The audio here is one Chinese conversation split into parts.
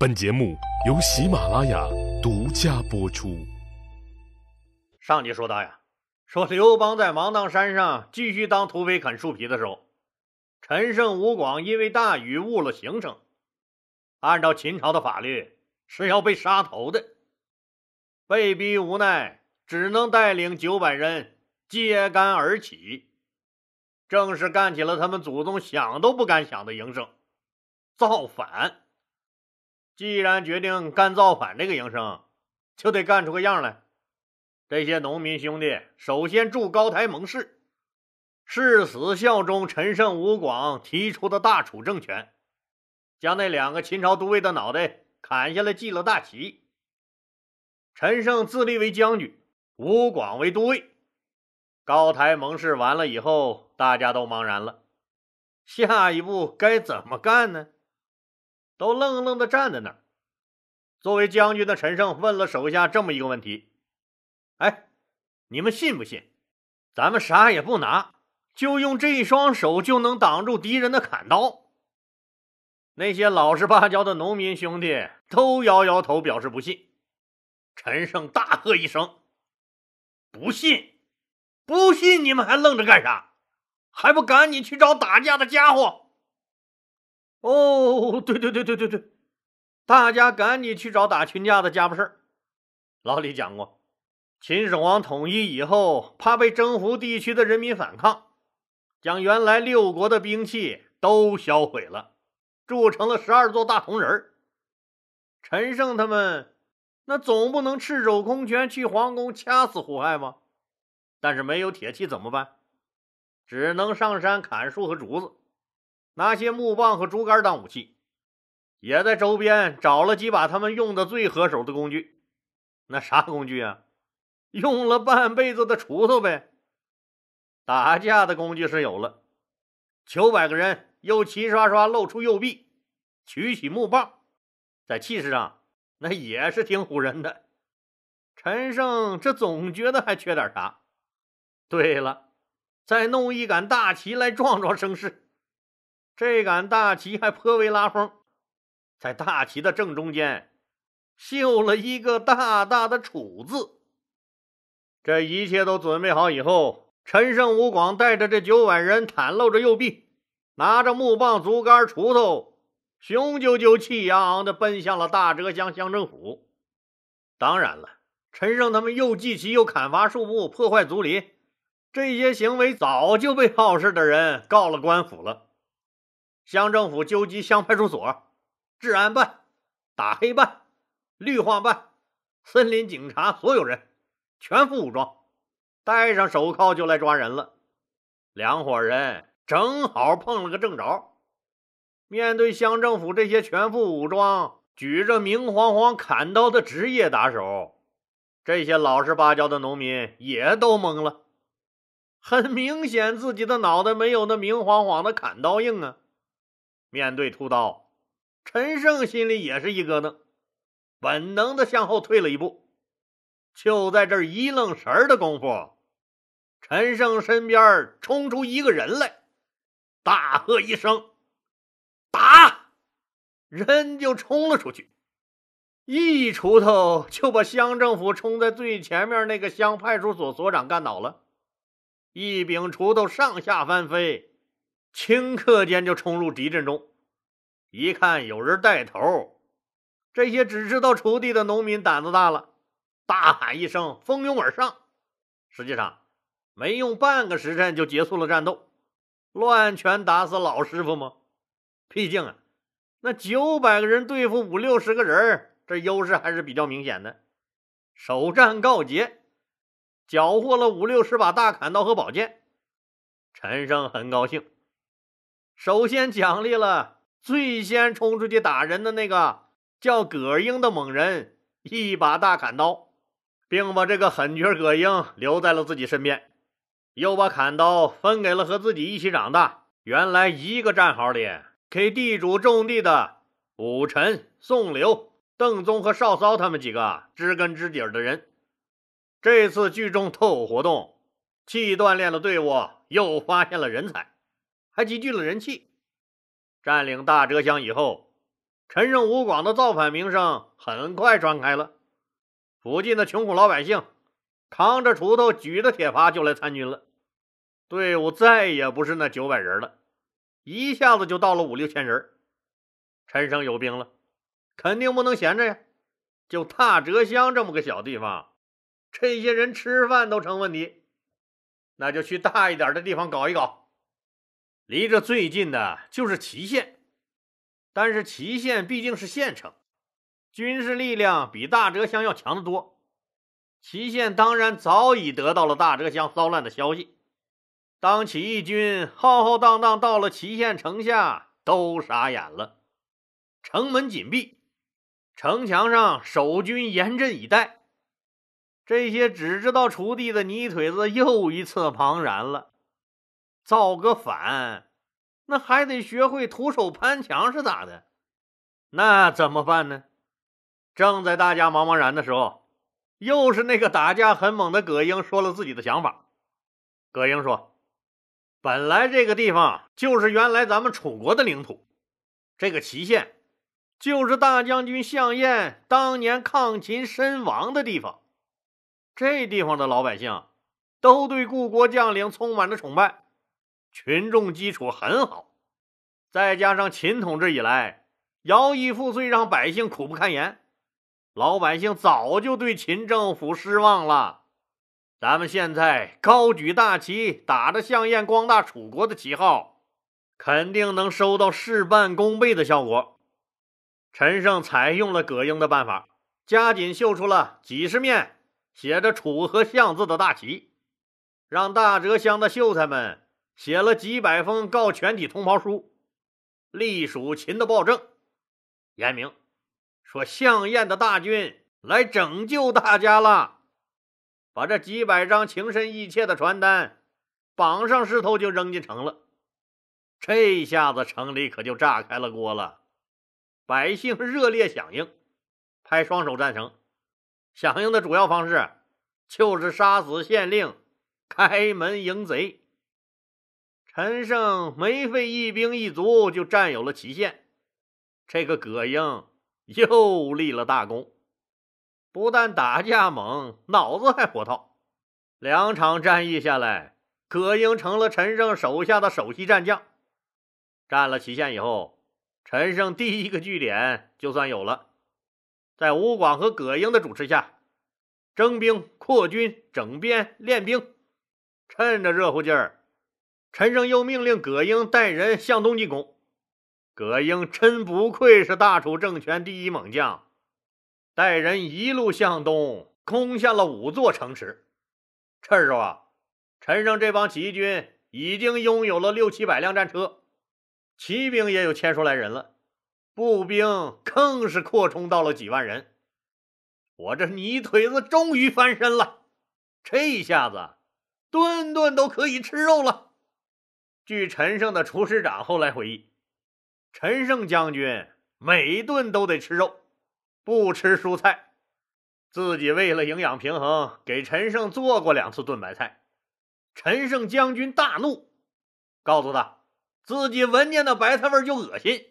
本节目由喜马拉雅独家播出。上集说到呀，说刘邦在芒砀山上继续当土匪啃树皮的时候，陈胜吴广因为大雨误了行程，按照秦朝的法律是要被杀头的，被逼无奈，只能带领九百人揭竿而起，正式干起了他们祖宗想都不敢想的营生——造反。既然决定干造反这个营生，就得干出个样来。这些农民兄弟首先筑高台盟誓，誓死效忠陈胜吴广提出的大楚政权，将那两个秦朝都尉的脑袋砍下来记了大旗。陈胜自立为将军，吴广为都尉。高台盟誓完了以后，大家都茫然了，下一步该怎么干呢？都愣愣的站在那儿。作为将军的陈胜问了手下这么一个问题：“哎，你们信不信，咱们啥也不拿，就用这一双手就能挡住敌人的砍刀？”那些老实巴交的农民兄弟都摇摇头，表示不信。陈胜大喝一声：“不信！不信！你们还愣着干啥？还不赶紧去找打架的家伙！”哦，对对对对对对，大家赶紧去找打群架的家伙事儿。老李讲过，秦始皇统一以后，怕被征服地区的人民反抗，将原来六国的兵器都销毁了，铸成了十二座大铜人儿。陈胜他们那总不能赤手空拳去皇宫掐死胡亥吧？但是没有铁器怎么办？只能上山砍树和竹子。拿些木棒和竹竿当武器，也在周边找了几把他们用的最合手的工具。那啥工具啊？用了半辈子的锄头呗。打架的工具是有了，九百个人又齐刷刷露出右臂，举起木棒，在气势上那也是挺唬人的。陈胜这总觉得还缺点啥。对了，再弄一杆大旗来壮壮声势。这杆大旗还颇为拉风，在大旗的正中间绣了一个大大的“楚”字。这一切都准备好以后，陈胜吴广带着这九百人，袒露着右臂，拿着木棒、竹竿、锄头，雄赳赳、气昂昂地奔向了大浙乡乡政府。当然了，陈胜他们又祭旗又砍伐树木，破坏竹林，这些行为早就被好事的人告了官府了。乡政府纠集乡派出所、治安办、打黑办、绿化办、森林警察，所有人全副武装，戴上手铐就来抓人了。两伙人正好碰了个正着。面对乡政府这些全副武装、举着明晃晃砍刀的职业打手，这些老实巴交的农民也都懵了。很明显，自己的脑袋没有那明晃晃的砍刀硬啊。面对屠刀，陈胜心里也是一咯噔，本能的向后退了一步。就在这一愣神的功夫，陈胜身边冲出一个人来，大喝一声：“打！”人就冲了出去，一锄头就把乡政府冲在最前面那个乡派出所所长干倒了，一柄锄头上下翻飞。顷刻间就冲入敌阵中，一看有人带头，这些只知道锄地的农民胆子大了，大喊一声，蜂拥而上。实际上，没用半个时辰就结束了战斗，乱拳打死老师傅吗？毕竟啊，那九百个人对付五六十个人，这优势还是比较明显的。首战告捷，缴获了五六十把大砍刀和宝剑，陈胜很高兴。首先奖励了最先冲出去打人的那个叫葛英的猛人一把大砍刀，并把这个狠角葛英留在了自己身边，又把砍刀分给了和自己一起长大、原来一个战壕里给地主种地的武臣、宋刘、邓宗和少骚他们几个知根知底的人。这次聚众斗殴活动，既锻炼了队伍，又发现了人才。还积聚了人气。占领大哲乡以后，陈胜吴广的造反名声很快传开了。附近的穷苦老百姓扛着锄头，举着铁耙就来参军了。队伍再也不是那九百人了，一下子就到了五六千人。陈胜有兵了，肯定不能闲着呀。就踏折乡这么个小地方，这些人吃饭都成问题，那就去大一点的地方搞一搞。离这最近的就是祁县，但是祁县毕竟是县城，军事力量比大折乡要强得多。祁县当然早已得到了大折乡骚乱的消息。当起义军浩浩荡荡到了祁县城下，都傻眼了。城门紧闭，城墙上守军严阵以待。这些只知道锄地的泥腿子又一次茫然了。造个反，那还得学会徒手攀墙是咋的？那怎么办呢？正在大家茫茫然的时候，又是那个打架很猛的葛英说了自己的想法。葛英说：“本来这个地方就是原来咱们楚国的领土，这个祁县。”就是大将军项燕当年抗秦身亡的地方，这地方的老百姓都对故国将领充满了崇拜，群众基础很好，再加上秦统治以来徭役赋税，让百姓苦不堪言，老百姓早就对秦政府失望了。咱们现在高举大旗，打着项燕光大楚国的旗号，肯定能收到事半功倍的效果。陈胜采用了葛英的办法，加紧绣出了几十面写着“楚”和“项”字的大旗，让大泽乡的秀才们写了几百封告全体同胞书，隶属秦的暴政，言明说项燕的大军来拯救大家了。把这几百张情深意切的传单绑上石头就扔进城了，这一下子城里可就炸开了锅了。百姓热烈响应，拍双手赞成。响应的主要方式就是杀死县令，开门迎贼。陈胜没费一兵一卒就占有了祁县，这个葛英又立了大功，不但打架猛，脑子还活套。两场战役下来，葛英成了陈胜手下的首席战将。占了祁县以后。陈胜第一个据点就算有了，在吴广和葛英的主持下，征兵、扩军、整编、练兵，趁着热乎劲儿，陈胜又命令葛英带人向东进攻。葛英真不愧是大楚政权第一猛将，带人一路向东，攻下了五座城池。这时候啊，陈胜这帮起义军已经拥有了六七百辆战车。骑兵也有千数来人了，步兵更是扩充到了几万人。我这泥腿子终于翻身了，这一下子顿顿都可以吃肉了。据陈胜的厨师长后来回忆，陈胜将军每顿都得吃肉，不吃蔬菜。自己为了营养平衡，给陈胜做过两次炖白菜。陈胜将军大怒，告诉他。自己闻见那白菜味就恶心，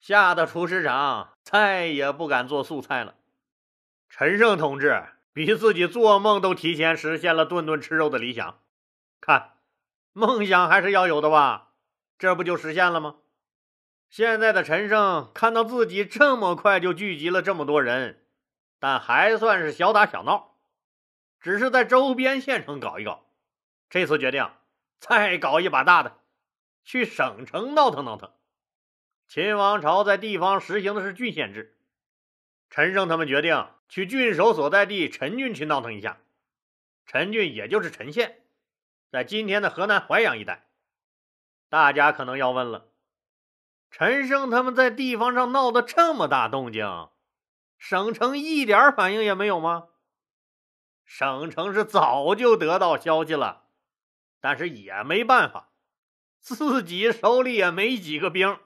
吓得厨师长再也不敢做素菜了。陈胜同志比自己做梦都提前实现了顿顿吃肉的理想，看，梦想还是要有的吧？这不就实现了吗？现在的陈胜看到自己这么快就聚集了这么多人，但还算是小打小闹，只是在周边县城搞一搞。这次决定再搞一把大的。去省城闹腾闹腾。秦王朝在地方实行的是郡县制，陈胜他们决定去郡守所在地陈郡去闹腾一下。陈郡也就是陈县，在今天的河南淮阳一带。大家可能要问了：陈胜他们在地方上闹得这么大动静，省城一点反应也没有吗？省城是早就得到消息了，但是也没办法。自己手里也没几个兵，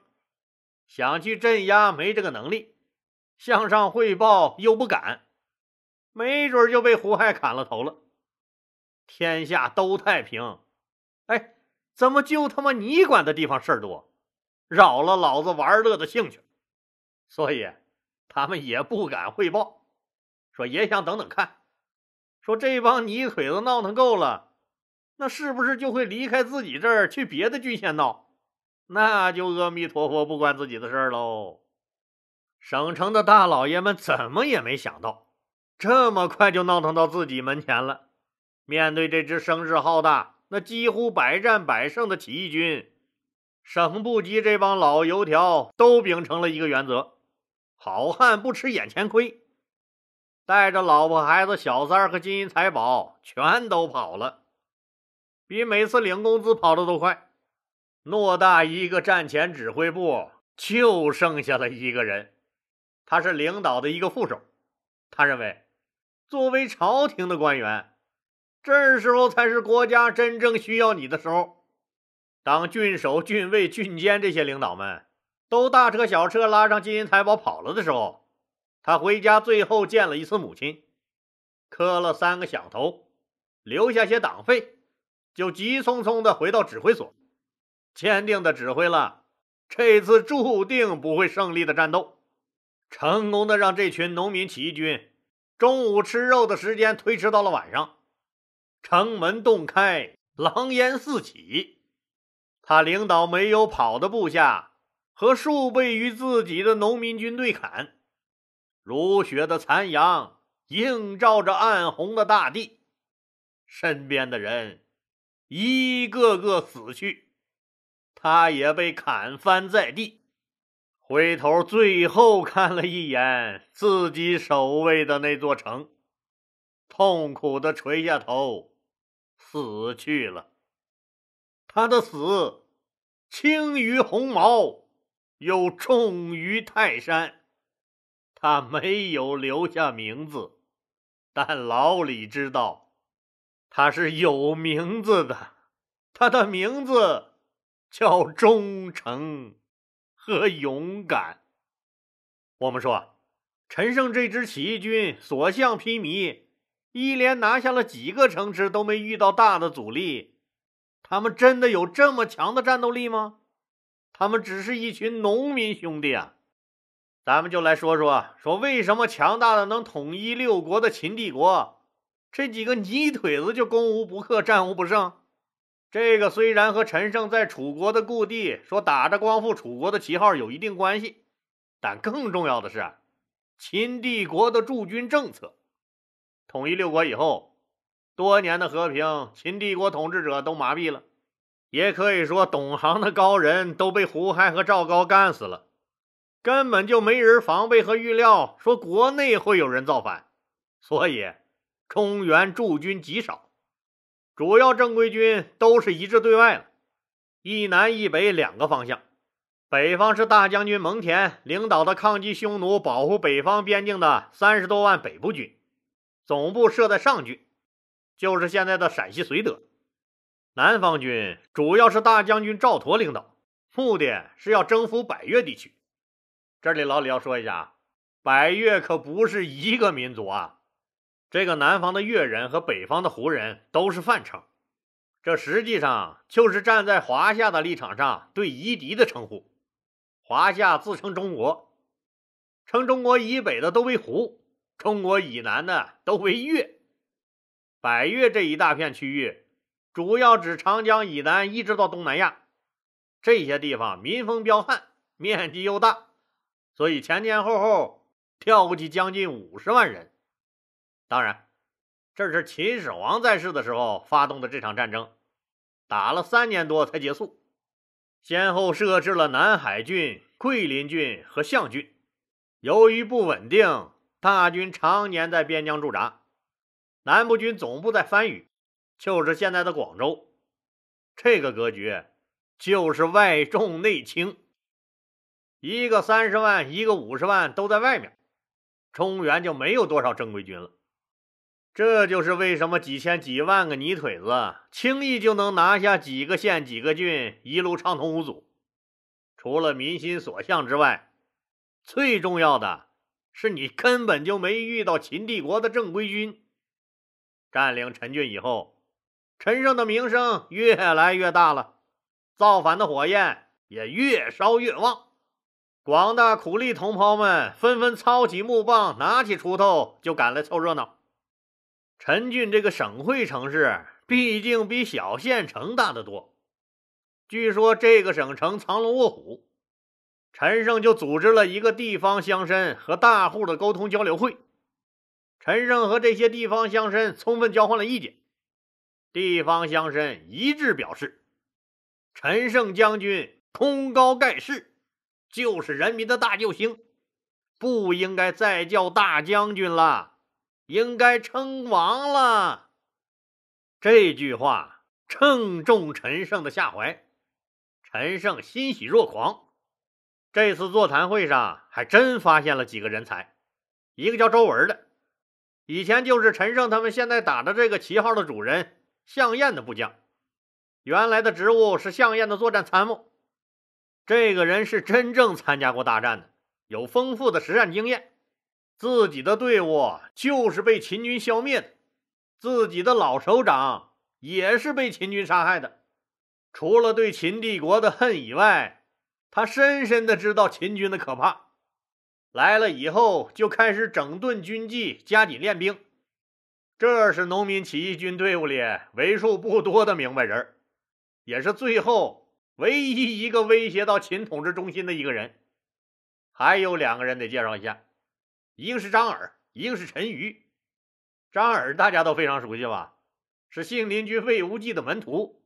想去镇压没这个能力，向上汇报又不敢，没准就被胡亥砍了头了。天下都太平，哎，怎么就他妈你管的地方事儿多，扰了老子玩乐的兴趣？所以他们也不敢汇报，说也想等等看，说这帮泥腿子闹腾够了，那是不是就会离开自己这儿去别的郡县闹？那就阿弥陀佛不关自己的事儿喽。省城的大老爷们怎么也没想到，这么快就闹腾到自己门前了。面对这支声势浩大、那几乎百战百胜的起义军，省部级这帮老油条都秉承了一个原则：好汉不吃眼前亏。带着老婆孩子、小三儿和金银财宝，全都跑了，比每次领工资跑的都快。偌大一个战前指挥部，就剩下了一个人，他是领导的一个副手。他认为，作为朝廷的官员，这时候才是国家真正需要你的时候。当郡守、郡尉、郡监这些领导们都大车小车拉上金银财宝跑了的时候，他回家最后见了一次母亲，磕了三个响头，留下些党费，就急匆匆的回到指挥所。坚定的指挥了这次注定不会胜利的战斗，成功的让这群农民起义军中午吃肉的时间推迟到了晚上，城门洞开，狼烟四起。他领导没有跑的部下和数倍于自己的农民军对砍，如血的残阳映照着暗红的大地，身边的人一个个死去。他也被砍翻在地，回头最后看了一眼自己守卫的那座城，痛苦的垂下头，死去了。他的死轻于鸿毛，又重于泰山。他没有留下名字，但老李知道，他是有名字的。他的名字。叫忠诚和勇敢。我们说，陈胜这支起义军所向披靡，一连拿下了几个城池，都没遇到大的阻力。他们真的有这么强的战斗力吗？他们只是一群农民兄弟啊！咱们就来说说，说为什么强大的能统一六国的秦帝国，这几个泥腿子就攻无不克，战无不胜。这个虽然和陈胜在楚国的故地说打着光复楚国的旗号有一定关系，但更重要的是，秦帝国的驻军政策。统一六国以后，多年的和平，秦帝国统治者都麻痹了，也可以说懂行的高人都被胡亥和赵高干死了，根本就没人防备和预料说国内会有人造反，所以中原驻军极少。主要正规军都是一致对外了，一南一北两个方向。北方是大将军蒙恬领导的抗击匈奴、保护北方边境的三十多万北部军，总部设在上郡，就是现在的陕西绥德。南方军主要是大将军赵佗领导，目的是要征服百越地区。这里老李要说一下，百越可不是一个民族啊。这个南方的越人和北方的胡人都是泛称，这实际上就是站在华夏的立场上对夷狄的称呼。华夏自称中国，称中国以北的都为胡，中国以南的都为越。百越这一大片区域，主要指长江以南一直到东南亚，这些地方民风彪悍，面积又大，所以前前后后跳过去将近五十万人。当然，这是秦始皇在世的时候发动的这场战争，打了三年多才结束，先后设置了南海郡、桂林郡和象郡。由于不稳定，大军常年在边疆驻扎。南部军总部在番禺，就是现在的广州。这个格局就是外重内轻，一个三十万，一个五十万都在外面，中原就没有多少正规军了。这就是为什么几千几万个泥腿子轻易就能拿下几个县几个郡，一路畅通无阻。除了民心所向之外，最重要的是你根本就没遇到秦帝国的正规军。占领陈郡以后，陈胜的名声越来越大了，造反的火焰也越烧越旺。广大苦力同胞们纷纷操起木棒，拿起锄头就赶来凑热闹。陈郡这个省会城市，毕竟比小县城大得多。据说这个省城藏龙卧虎，陈胜就组织了一个地方乡绅和大户的沟通交流会。陈胜和这些地方乡绅充分交换了意见，地方乡绅一致表示，陈胜将军功高盖世，就是人民的大救星，不应该再叫大将军了，应该称王了。这句话正中陈胜的下怀，陈胜欣喜若狂。这次座谈会上还真发现了几个人才，一个叫周文的。以前就是陈胜他们现在打的这个旗号的主人项燕的部将，原来的职务是项燕的作战参谋。这个人是真正参加过大战的，有丰富的实战经验。自己的队伍就是被秦军消灭的，自己的老首长也是被秦军杀害的。除了对秦帝国的恨以外，他深深的知道秦军的可怕。来了以后，就开始整顿军纪，加紧练兵。这是农民起义军队伍里为数不多的明白人，也是最后唯一一个威胁到秦统治中心的一个人。还有两个人得介绍一下，一个是张耳，一个是陈馀。张耳大家都非常熟悉吧？是信陵君魏无忌的门徒，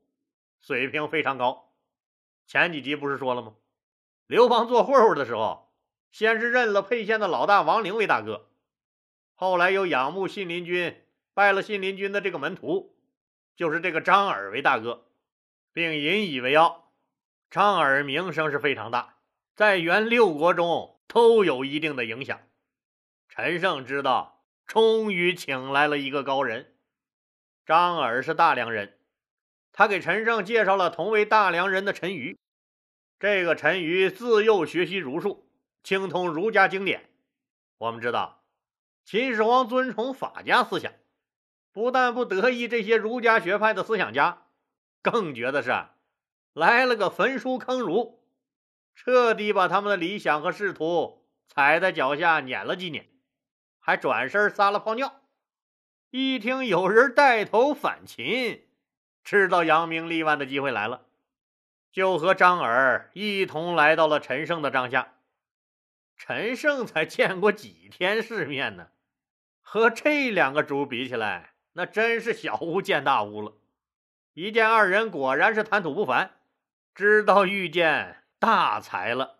水平非常高。前几集不是说了吗？刘邦做混混的时候。先是认了沛县的老大王陵为大哥，后来又仰慕信陵君，拜了信陵君的这个门徒，就是这个张耳为大哥，并引以为傲。张耳名声是非常大，在原六国中都有一定的影响。陈胜知道，终于请来了一个高人。张耳是大梁人，他给陈胜介绍了同为大梁人的陈馀。这个陈馀自幼学习儒术。精通儒家经典，我们知道，秦始皇尊崇法家思想，不但不得意这些儒家学派的思想家，更觉得是来了个焚书坑儒，彻底把他们的理想和仕途踩在脚下碾了几年，还转身撒了泡尿。一听有人带头反秦，知道扬名立万的机会来了，就和张耳一同来到了陈胜的帐下。陈胜才见过几天世面呢，和这两个主比起来，那真是小巫见大巫了。一见二人果然是谈吐不凡，知道遇见大才了。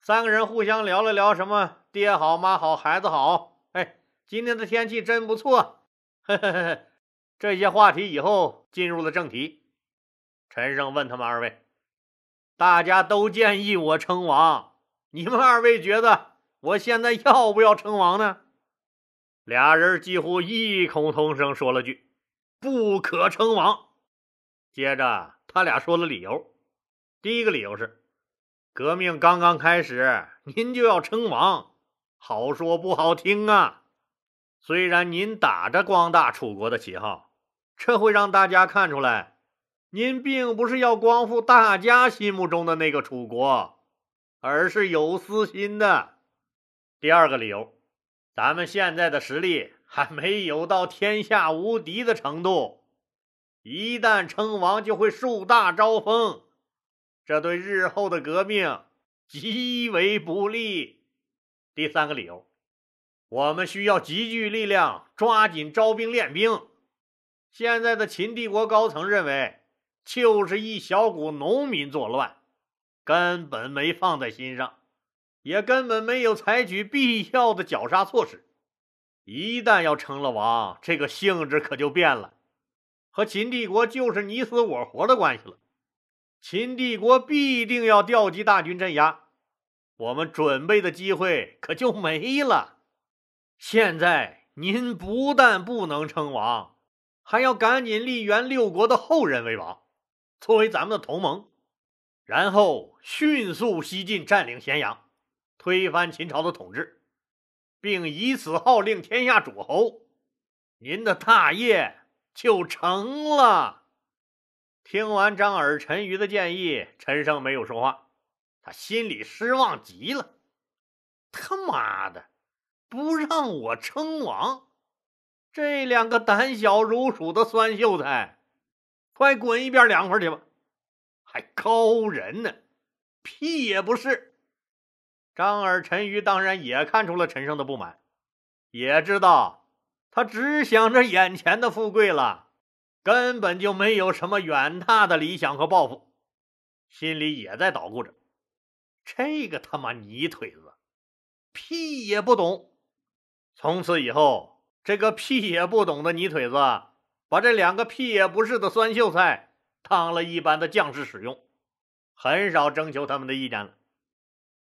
三个人互相聊了聊什么“爹好，妈好，孩子好”，哎，今天的天气真不错，呵呵呵。这些话题以后进入了正题。陈胜问他们二位：“大家都建议我称王。”你们二位觉得我现在要不要称王呢？俩人几乎异口同声说了句：“不可称王。”接着他俩说了理由。第一个理由是，革命刚刚开始，您就要称王，好说不好听啊。虽然您打着光大楚国的旗号，这会让大家看出来，您并不是要光复大家心目中的那个楚国。而是有私心的。第二个理由，咱们现在的实力还没有到天下无敌的程度，一旦称王就会树大招风，这对日后的革命极为不利。第三个理由，我们需要集聚力量，抓紧招兵练兵。现在的秦帝国高层认为，就是一小股农民作乱。根本没放在心上，也根本没有采取必要的绞杀措施。一旦要成了王，这个性质可就变了，和秦帝国就是你死我活的关系了。秦帝国必定要调集大军镇压，我们准备的机会可就没了。现在您不但不能称王，还要赶紧立元六国的后人为王，作为咱们的同盟。然后迅速西进，占领咸阳，推翻秦朝的统治，并以此号令天下诸侯，您的大业就成了。听完张耳、陈馀的建议，陈胜没有说话，他心里失望极了。他妈的，不让我称王！这两个胆小如鼠的酸秀才，快滚一边凉快去吧！还高人呢，屁也不是。张耳、陈馀当然也看出了陈胜的不满，也知道他只想着眼前的富贵了，根本就没有什么远大的理想和抱负，心里也在捣鼓着：这个他妈泥腿子，屁也不懂。从此以后。这个屁也不懂的泥腿子，把这两个屁也不是的酸秀才当了一般的将士使用，很少征求他们的意见了。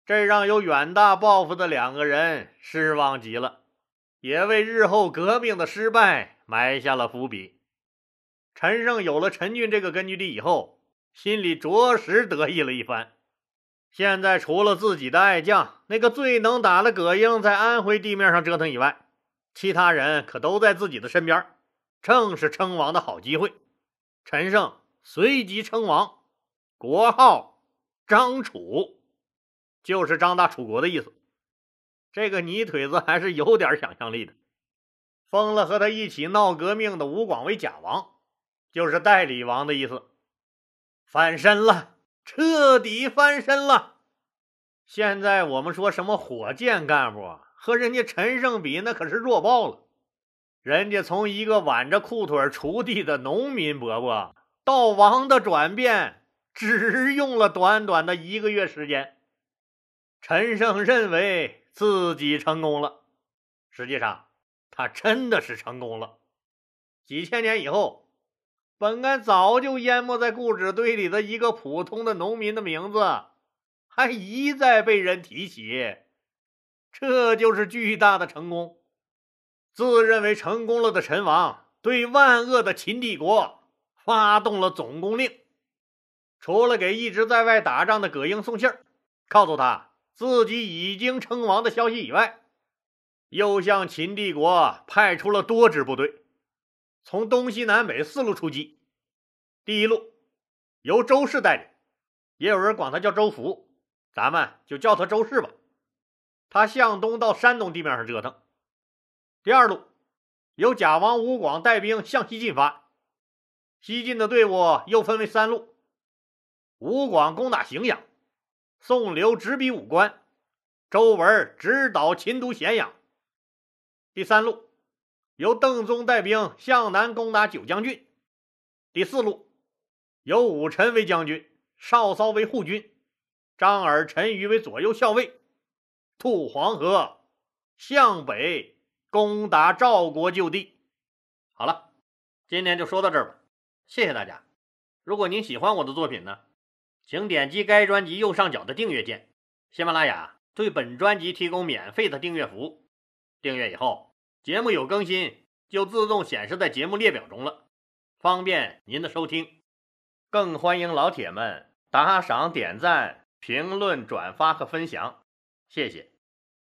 这让有远大抱负的两个人失望极了，也为日后革命的失败埋下了伏笔。陈胜有了陈郡这个根据地以后，心里着实得意了一番。现在除了自己的爱将那个最能打的葛英在安徽地面上折腾以外，其他人可都在自己的身边，正是称王的好机会。陈胜随即称王，国号张楚，就是张大楚国的意思。这个泥腿子还是有点想象力的，封了和他一起闹革命的吴广为假王，就是代理王的意思。翻身了，彻底翻身了。现在我们说什么火箭干部？和人家陈胜比，那可是弱爆了。人家从一个挽着裤腿锄地的农民伯伯，到王的转变，只用了短短的一个月时间。陈胜认为自己成功了，实际上他真的是成功了。几千年以后，本该早就淹没在故纸堆里的一个普通的农民的名字，还一再被人提起。这就是巨大的成功。自认为成功了的陈王，对万恶的秦帝国发动了总攻令。除了给一直在外打仗的葛英送信，告诉他自己已经称王的消息以外，又向秦帝国派出了多支部队，从东西南北四路出击。第一路由周氏带领，也有人管他叫周福，咱们就叫他周氏吧。他向东到山东地面上折腾。第二路由贾王吴广带兵向西进发，西进的队伍又分为三路：吴广攻打荥阳，宋刘直逼武关，周文直捣秦都咸阳。第三路由邓宗带兵向南攻打九江郡。第四路由武臣为将军，少骚为护军，张耳、陈馀为左右校尉。渡黄河，向北攻打赵国旧地。好了，今天就说到这儿吧，谢谢大家。如果您喜欢我的作品呢，请点击该专辑右上角的订阅键。喜马拉雅对本专辑提供免费的订阅服务，订阅以后，节目有更新就自动显示在节目列表中了，方便您的收听。更欢迎老铁们打赏、点赞、评论、转发和分享，谢谢。